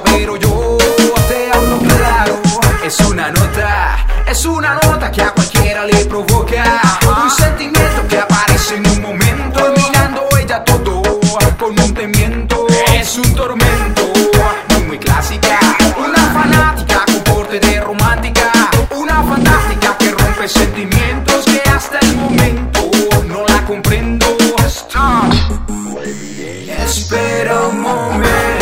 pero yo te hablo claro. Es una nota, es una nota que a cualquiera le provoca un sentimiento que aparece en un momento, dominando ella todo con un temiento. Es un tormento, muy muy clásica, una fanática con porte de romántica, una fantástica que rompe sentimientos que hasta el momento no la comprendo. Stop. Espera un momento,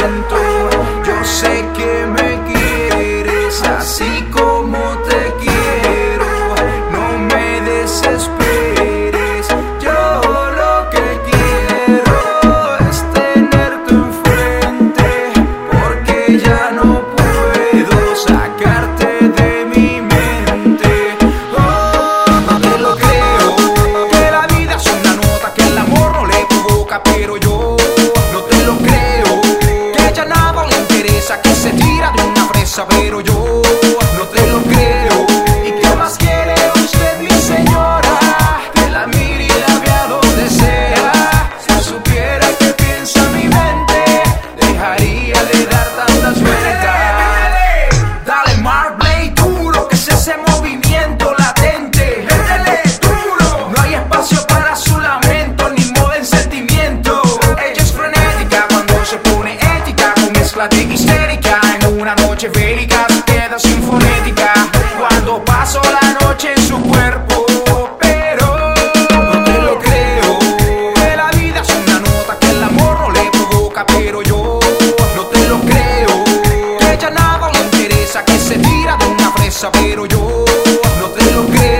mezcla de histérica. En una noche bélica queda sin fonética. Cuando paso la noche en su cuerpo, pero no te lo creo. Que la vida es una nota que el amor no le provoca, pero yo no te lo creo. Que ella nada le interesa, que se tira de una fresa, pero yo no te lo creo.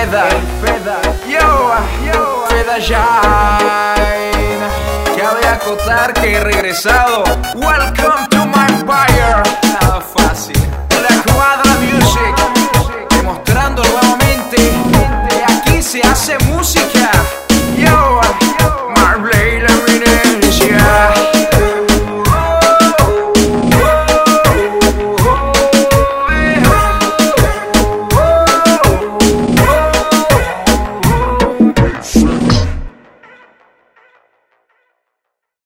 Freda, Freda, yo, yo, Freda Shine. Cabe acotar que he regresado. Welcome to my fire. Nada fácil. La cuadra music, demostrando nuevamente que aquí se hace música.